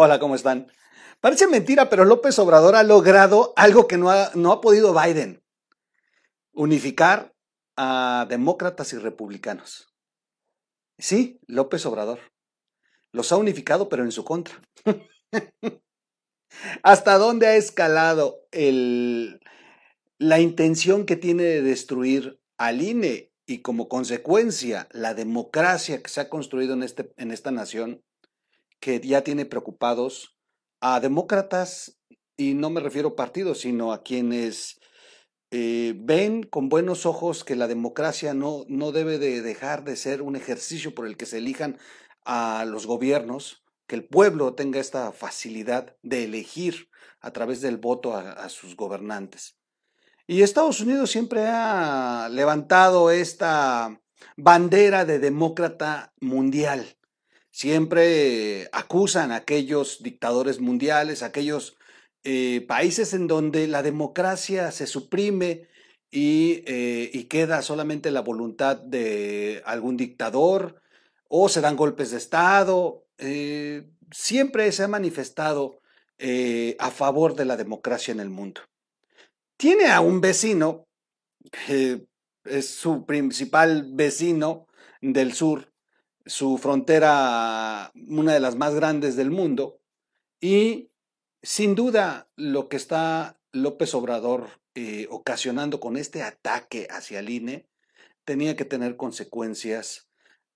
Hola, ¿cómo están? Parece mentira, pero López Obrador ha logrado algo que no ha, no ha podido Biden. Unificar a demócratas y republicanos. Sí, López Obrador. Los ha unificado, pero en su contra. ¿Hasta dónde ha escalado el, la intención que tiene de destruir al INE y como consecuencia la democracia que se ha construido en, este, en esta nación que ya tiene preocupados a demócratas, y no me refiero a partidos, sino a quienes eh, ven con buenos ojos que la democracia no, no debe de dejar de ser un ejercicio por el que se elijan a los gobiernos, que el pueblo tenga esta facilidad de elegir a través del voto a, a sus gobernantes. Y Estados Unidos siempre ha levantado esta bandera de demócrata mundial siempre acusan a aquellos dictadores mundiales, aquellos eh, países en donde la democracia se suprime eh, y, queda solamente la voluntad de algún dictador o se dan golpes de Estado. Eh, siempre se ha manifestado a favor de la democracia en el mundo. Tiene a un vecino, es su principal vecino del sur, su frontera, una de las más grandes del mundo, y sin duda lo que está López Obrador eh, ocasionando con este ataque hacia el INE tenía que tener consecuencias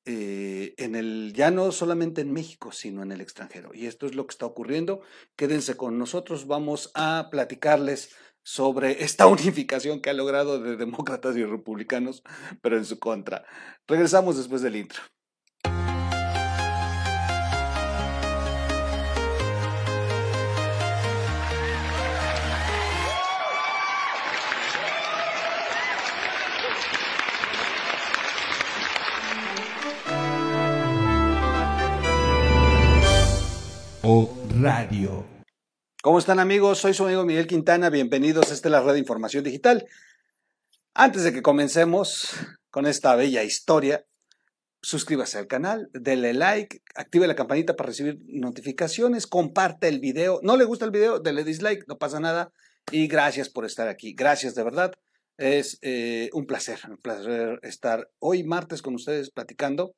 eh, en el, ya no solamente en México, sino en el extranjero. Y esto es lo que está ocurriendo. Quédense con nosotros, vamos a platicarles sobre esta unificación que ha logrado de demócratas y republicanos, pero en su contra. Regresamos después del intro. Radio. ¿Cómo están amigos? Soy su amigo Miguel Quintana, bienvenidos a esta la red de información digital. Antes de que comencemos con esta bella historia, suscríbase al canal, dele like, active la campanita para recibir notificaciones, comparte el video. ¿No le gusta el video? Dele dislike, no pasa nada. Y gracias por estar aquí. Gracias de verdad. Es eh, un placer, un placer estar hoy martes con ustedes platicando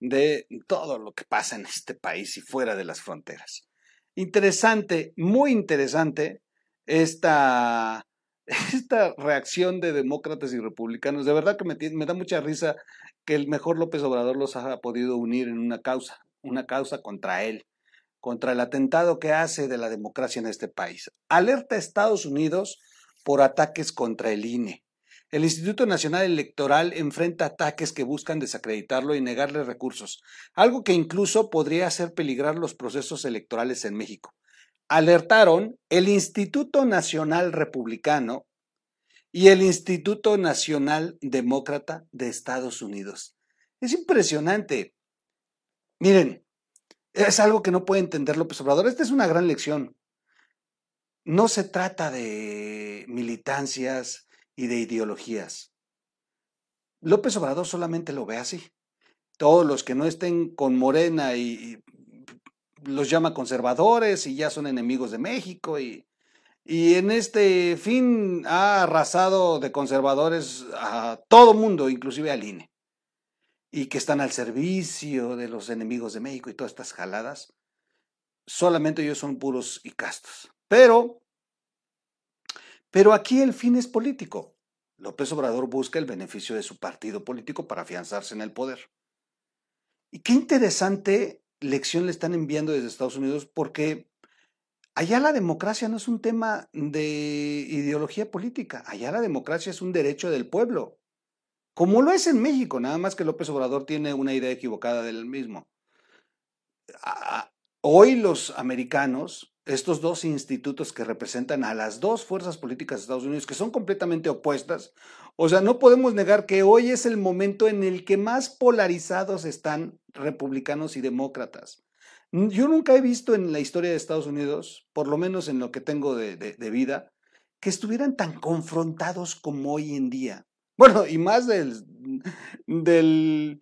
de todo lo que pasa en este país y fuera de las fronteras. Interesante, muy interesante esta, esta reacción de demócratas y republicanos. De verdad que me, me da mucha risa que el mejor López Obrador los haya podido unir en una causa, una causa contra él, contra el atentado que hace de la democracia en este país. Alerta a Estados Unidos por ataques contra el INE. El Instituto Nacional Electoral enfrenta ataques que buscan desacreditarlo y negarle recursos, algo que incluso podría hacer peligrar los procesos electorales en México. Alertaron el Instituto Nacional Republicano y el Instituto Nacional Demócrata de Estados Unidos. Es impresionante. Miren, es algo que no puede entender López Obrador. Esta es una gran lección. No se trata de militancias, y de ideologías. López Obrador solamente lo ve así. Todos los que no estén con Morena y, los llama conservadores y ya son enemigos de México y, y en este fin ha arrasado de conservadores a todo mundo, inclusive al INE, y que están al servicio de los enemigos de México y todas estas jaladas. Solamente ellos son puros y castos. Pero pero aquí el fin es político. López Obrador busca el beneficio de su partido político para afianzarse en el poder. Y qué interesante lección le están enviando desde Estados Unidos porque allá la democracia no es un tema de ideología política, allá la democracia es un derecho del pueblo, como lo es en México, nada más que López Obrador tiene una idea equivocada del mismo. Hoy los americanos estos dos institutos que representan a las dos fuerzas políticas de Estados Unidos, que son completamente opuestas, o sea, no podemos negar que hoy es el momento en el que más polarizados están republicanos y demócratas. Yo nunca he visto en la historia de Estados Unidos, por lo menos en lo que tengo de, vida, que estuvieran tan confrontados como hoy en día. Bueno, y más del, del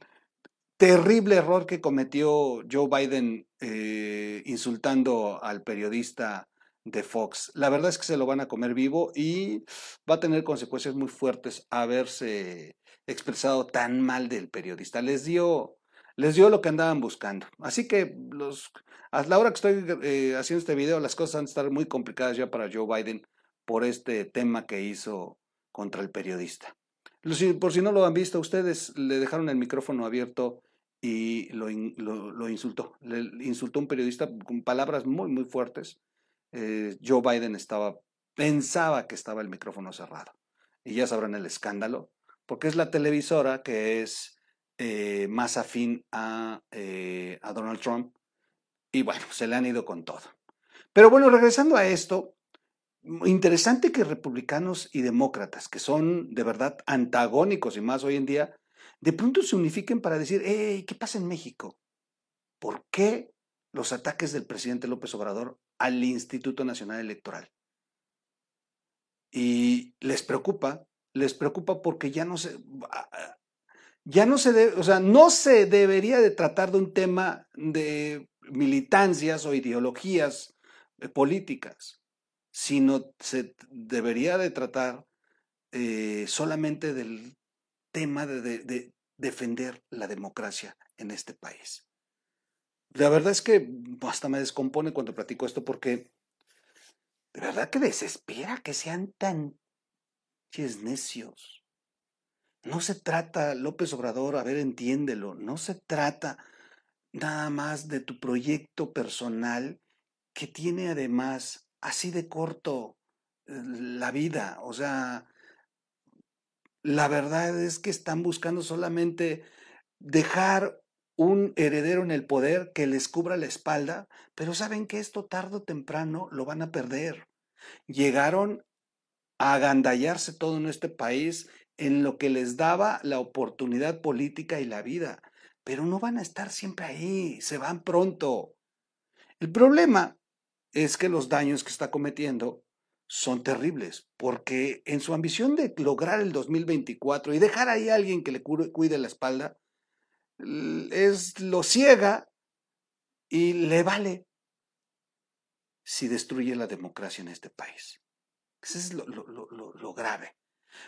terrible error que cometió Joe Biden eh, insultando al periodista de Fox. La verdad es que se lo van a comer vivo y va a tener consecuencias muy fuertes haberse expresado tan mal del periodista. Les dio, les dio lo que andaban buscando. Así que a la hora que estoy eh, haciendo este video, las cosas van a estar muy complicadas ya para Joe Biden por este tema que hizo contra el periodista. Por si no lo han visto, ustedes le dejaron el micrófono abierto y lo, lo, insultó. Le insultó un periodista con palabras muy, muy fuertes. Eh, Joe Biden estaba, pensaba que estaba el micrófono cerrado. Y ya sabrán el escándalo, porque es la televisora que es eh, más afín a, eh, a Donald Trump. Y bueno, se le han ido con todo. Pero bueno, regresando a esto, interesante que republicanos y demócratas, que son de verdad antagónicos y más hoy en día, de pronto se unifiquen para decir, hey, ¿qué pasa en México? ¿Por qué los ataques del presidente López Obrador al Instituto Nacional Electoral? Y les preocupa, les preocupa porque ya no se, ya no se debe, o sea, no se debería de tratar de un tema de militancias o ideologías eh, políticas, sino se debería de tratar eh, solamente del tema de, defender la democracia en este país. La verdad es que hasta me descompone cuando platico esto porque de verdad que desespera que sean tan necios. No se trata, López Obrador, a ver, entiéndelo, no se trata nada más de tu proyecto personal que tiene además así de corto eh, la vida. O sea, la verdad es que están buscando solamente dejar un heredero en el poder que les cubra la espalda, pero saben que esto tarde o temprano lo van a perder. Llegaron a agandallarse todo en este país en lo que les daba la oportunidad política y la vida, pero no van a estar siempre ahí, se van pronto. El problema es que los daños que está cometiendo son terribles, porque en su ambición de lograr el 2024 y dejar ahí a alguien que le cuide la espalda, es lo ciega y le vale si destruye la democracia en este país. Eso es lo, grave.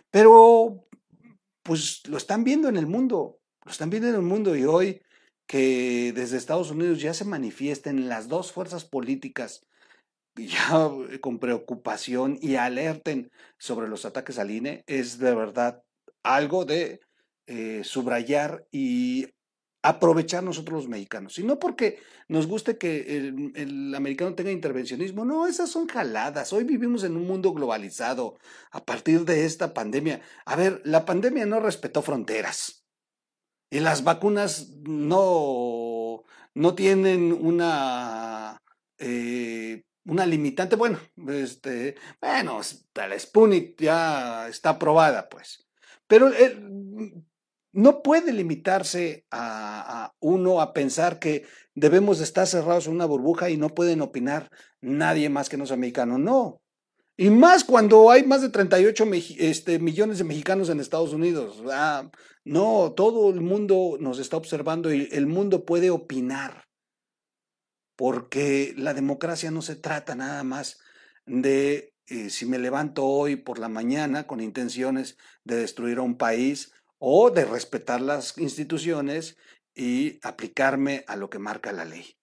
Pero, pues lo están viendo en el mundo, lo están viendo en el mundo y hoy que desde Estados Unidos ya se manifiesten las dos fuerzas políticas ya eh, con preocupación y alerten sobre los ataques al INE es de verdad algo de eh, subrayar y aprovechar nosotros los mexicanos. Y no porque nos guste que el, americano tenga intervencionismo, no, esas son jaladas. Hoy vivimos en un mundo globalizado a partir de esta pandemia. A ver, la pandemia no respetó fronteras y las vacunas no, no tienen una... Eh, una limitante, bueno, este, bueno, la Sputnik ya está aprobada, pues. Pero eh, no puede limitarse a, uno a pensar que debemos estar cerrados en una burbuja y no pueden opinar nadie más que los americanos. No. Y más cuando hay más de 38 este, millones de mexicanos en Estados Unidos. Ah, no, todo el mundo nos está observando y el mundo puede opinar porque la democracia no se trata nada más de eh, si me levanto hoy por la mañana con intenciones de destruir a un país o de respetar las instituciones y aplicarme a lo que marca la ley.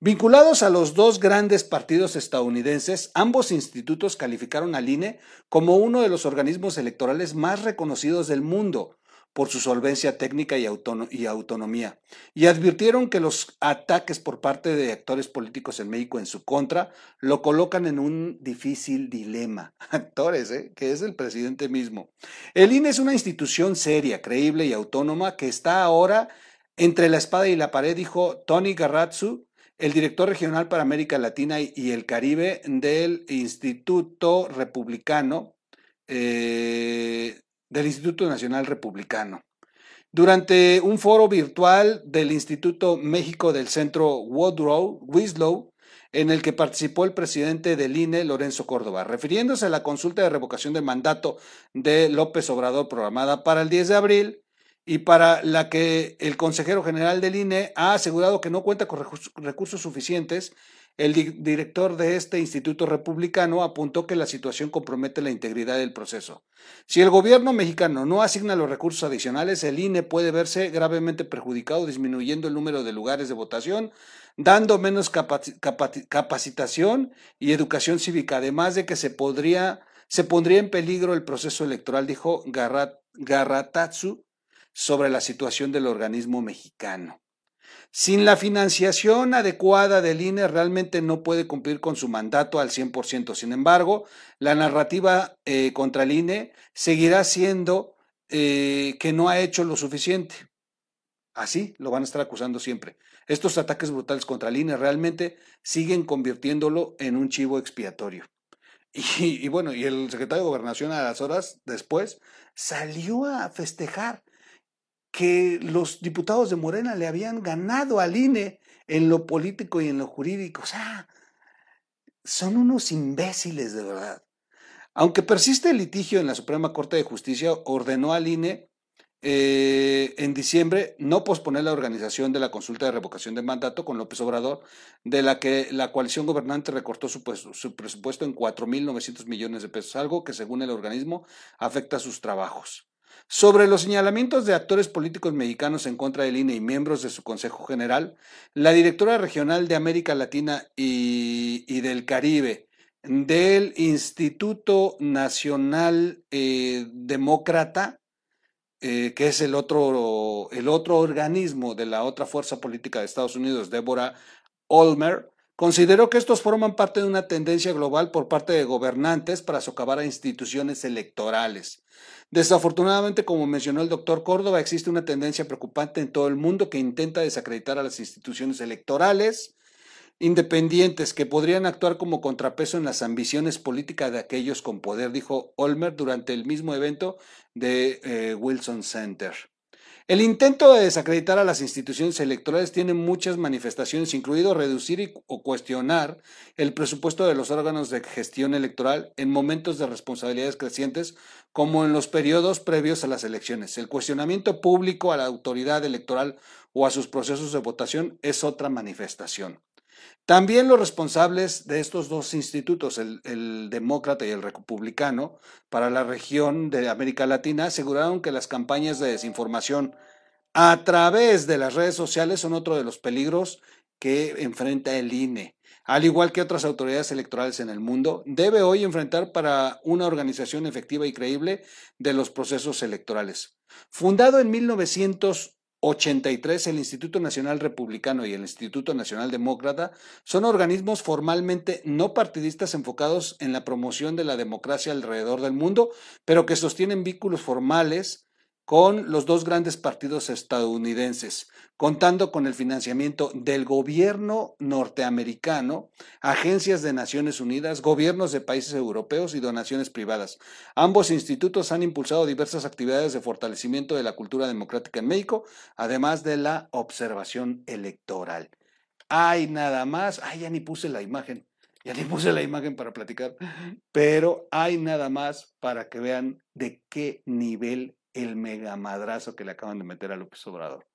Vinculados a los dos grandes partidos estadounidenses, ambos institutos calificaron al INE como uno de los organismos electorales más reconocidos del mundo, por su solvencia técnica y, autonomía, y advirtieron que los ataques por parte de actores políticos en México en su contra lo colocan en un difícil dilema. Actores, ¿eh? que es el presidente mismo. El INE es una institución seria, creíble y autónoma que está ahora entre la espada y la pared, dijo Tony Garrazzu, el director regional para América Latina y el Caribe del Instituto Republicano eh, del Instituto Nacional Republicano. Durante un foro virtual del Instituto México del Centro Woodrow Winslow, en el que participó el presidente del INE, Lorenzo Córdoba, refiriéndose a la consulta de revocación de mandato de López Obrador programada para el 10 de abril, y para la que el consejero general del INE ha asegurado que no cuenta con recursos suficientes, el director de este instituto republicano apuntó que la situación compromete la integridad del proceso. Si el gobierno mexicano no asigna los recursos adicionales, el INE puede verse gravemente perjudicado, disminuyendo el número de lugares de votación, dando menos capacitación y educación cívica, además de que se, podría, se pondría en peligro el proceso electoral, dijo Garratatsu sobre la situación del organismo mexicano. Sin la financiación adecuada del INE realmente no puede cumplir con su mandato al 100%. Sin embargo, la narrativa eh, contra el INE seguirá siendo eh, que no ha hecho lo suficiente. Así lo van a estar acusando siempre. Estos ataques brutales contra el INE realmente siguen convirtiéndolo en un chivo expiatorio. Y, y bueno, y el secretario de Gobernación a las horas después salió a festejar que los diputados de Morena le habían ganado al INE en lo político y en lo jurídico. O sea, son unos imbéciles de verdad. Aunque persiste el litigio en la Suprema Corte de Justicia, ordenó al INE eh, en diciembre no posponer la organización de la consulta de revocación de mandato con López Obrador, de la que la coalición gobernante recortó su, pues, su presupuesto en 4.900 millones de pesos, algo que según el organismo afecta a sus trabajos. Sobre los señalamientos de actores políticos mexicanos en contra del INE y miembros de su Consejo General, la directora regional de América Latina y, del Caribe del Instituto Nacional eh, Demócrata, eh, que es el otro, el otro organismo de la otra fuerza política de Estados Unidos, Deborah Olmer, consideró que estos forman parte de una tendencia global por parte de gobernantes para socavar a instituciones electorales. Desafortunadamente, como mencionó el doctor Córdoba, existe una tendencia preocupante en todo el mundo que intenta desacreditar a las instituciones electorales independientes que podrían actuar como contrapeso en las ambiciones políticas de aquellos con poder, dijo Olmer durante el mismo evento de eh, Wilson Center. El intento de desacreditar a las instituciones electorales tiene muchas manifestaciones, incluido reducir o cuestionar el presupuesto de los órganos de gestión electoral en momentos de responsabilidades crecientes, como en los periodos previos a las elecciones. El cuestionamiento público a la autoridad electoral o a sus procesos de votación es otra manifestación. También los responsables de estos dos institutos, el, demócrata y el republicano, para la región de América Latina, aseguraron que las campañas de desinformación a través de las redes sociales son otro de los peligros que enfrenta el INE. Al igual que otras autoridades electorales en el mundo, debe hoy enfrentar para una organización efectiva y creíble de los procesos electorales. Fundado en 1900 83, el Instituto Nacional Republicano y el Instituto Nacional Demócrata son organismos formalmente no partidistas enfocados en la promoción de la democracia alrededor del mundo, pero que sostienen vínculos formales con los dos grandes partidos estadounidenses, contando con el financiamiento del gobierno norteamericano, agencias de Naciones Unidas, gobiernos de países europeos y donaciones privadas. Ambos institutos han impulsado diversas actividades de fortalecimiento de la cultura democrática en México, además de la observación electoral. Hay nada más, ay, ya ni puse la imagen, ya ni puse la imagen para platicar, pero hay nada más para que vean de qué nivel el megamadrazo que le acaban de meter a López Obrador.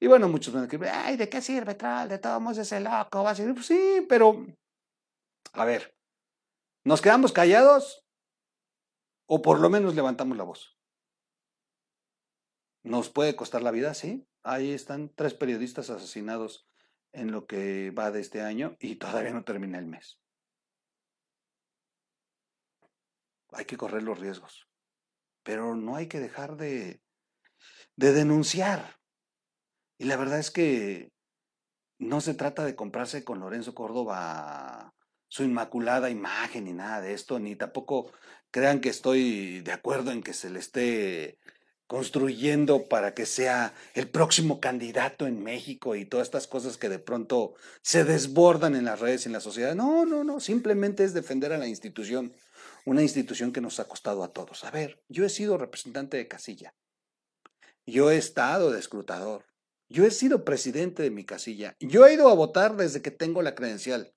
Y bueno, muchos van a decir, ay, ¿de qué sirve, tal? De todos modos ese loco va a decir, sí, pero, a ver, ¿nos quedamos callados o por lo menos levantamos la voz? ¿Nos puede costar la vida? Sí. Ahí están tres periodistas asesinados en lo que va de este año y todavía no termina el mes. Hay que correr los riesgos pero no hay que dejar de, de denunciar. Y la verdad es que no se trata de comprarse con Lorenzo Córdoba su inmaculada imagen ni nada de esto, ni tampoco crean que estoy de acuerdo en que se le esté construyendo para que sea el próximo candidato en México y todas estas cosas que de pronto se desbordan en las redes y en la sociedad. No, no, no, simplemente es defender a la institución una institución que nos ha costado a todos. A ver, yo he sido representante de casilla, yo he estado de escrutador, yo he sido presidente de mi casilla, yo he ido a votar desde que tengo la credencial,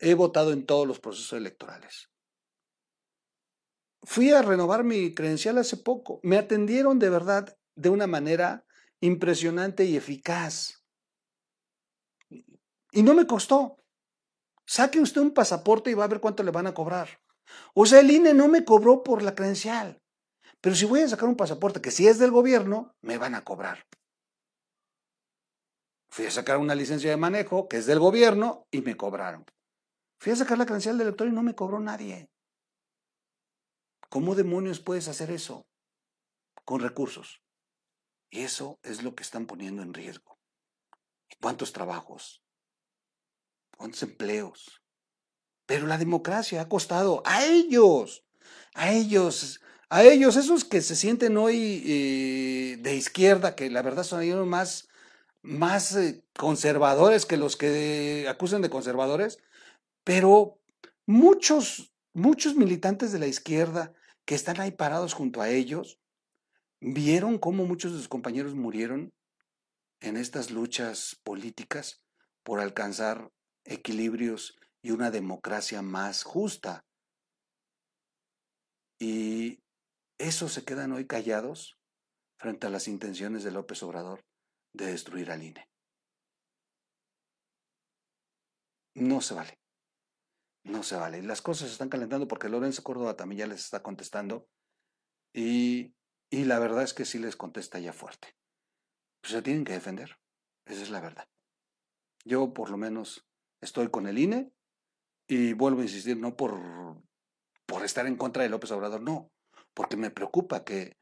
he votado en todos los procesos electorales. Fui a renovar mi credencial hace poco, me atendieron de verdad de una manera impresionante y eficaz. Y no me costó. Saque usted un pasaporte y va a ver cuánto le van a cobrar. O sea, el INE no me cobró por la credencial. Pero si voy a sacar un pasaporte que si es del gobierno, me van a cobrar. Fui a sacar una licencia de manejo que es del gobierno y me cobraron. Fui a sacar la credencial del elector y no me cobró nadie. ¿Cómo demonios puedes hacer eso? Con recursos. Y eso es lo que están poniendo en riesgo. ¿Y cuántos trabajos? ¿Cuántos empleos? Pero la democracia ha costado a ellos, a ellos, a ellos, esos que se sienten hoy eh, de izquierda, que la verdad son ellos más, más eh, conservadores que los que acusan de conservadores, pero muchos, muchos militantes de la izquierda que están ahí parados junto a ellos, vieron cómo muchos de sus compañeros murieron en estas luchas políticas por alcanzar equilibrios y una democracia más justa. Y esos se quedan hoy callados frente a las intenciones de López Obrador de destruir al INE. No se vale. No se vale. Las cosas se están calentando porque Lorenzo Córdoba también ya les está contestando. Y, y la verdad es que sí les contesta ya fuerte. Pues se tienen que defender. Esa es la verdad. Yo por lo menos estoy con el INE y vuelvo a insistir, no por, por estar en contra de López Obrador, no, porque me preocupa que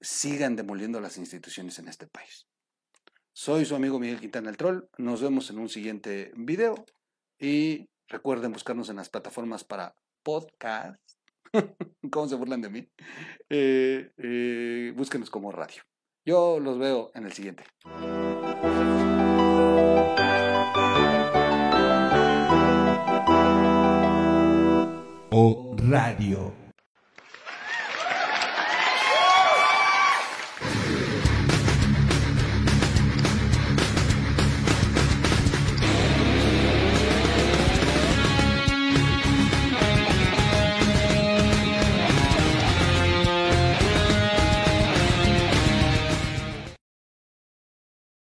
sigan demoliendo las instituciones en este país. Soy su amigo Miguel Quintana el Troll. Nos vemos en un siguiente video y Recuerden buscarnos en las plataformas para podcast. ¿Cómo se burlan de mí? Eh, eh, búsquenos como radio. Yo los veo en el siguiente. Radio.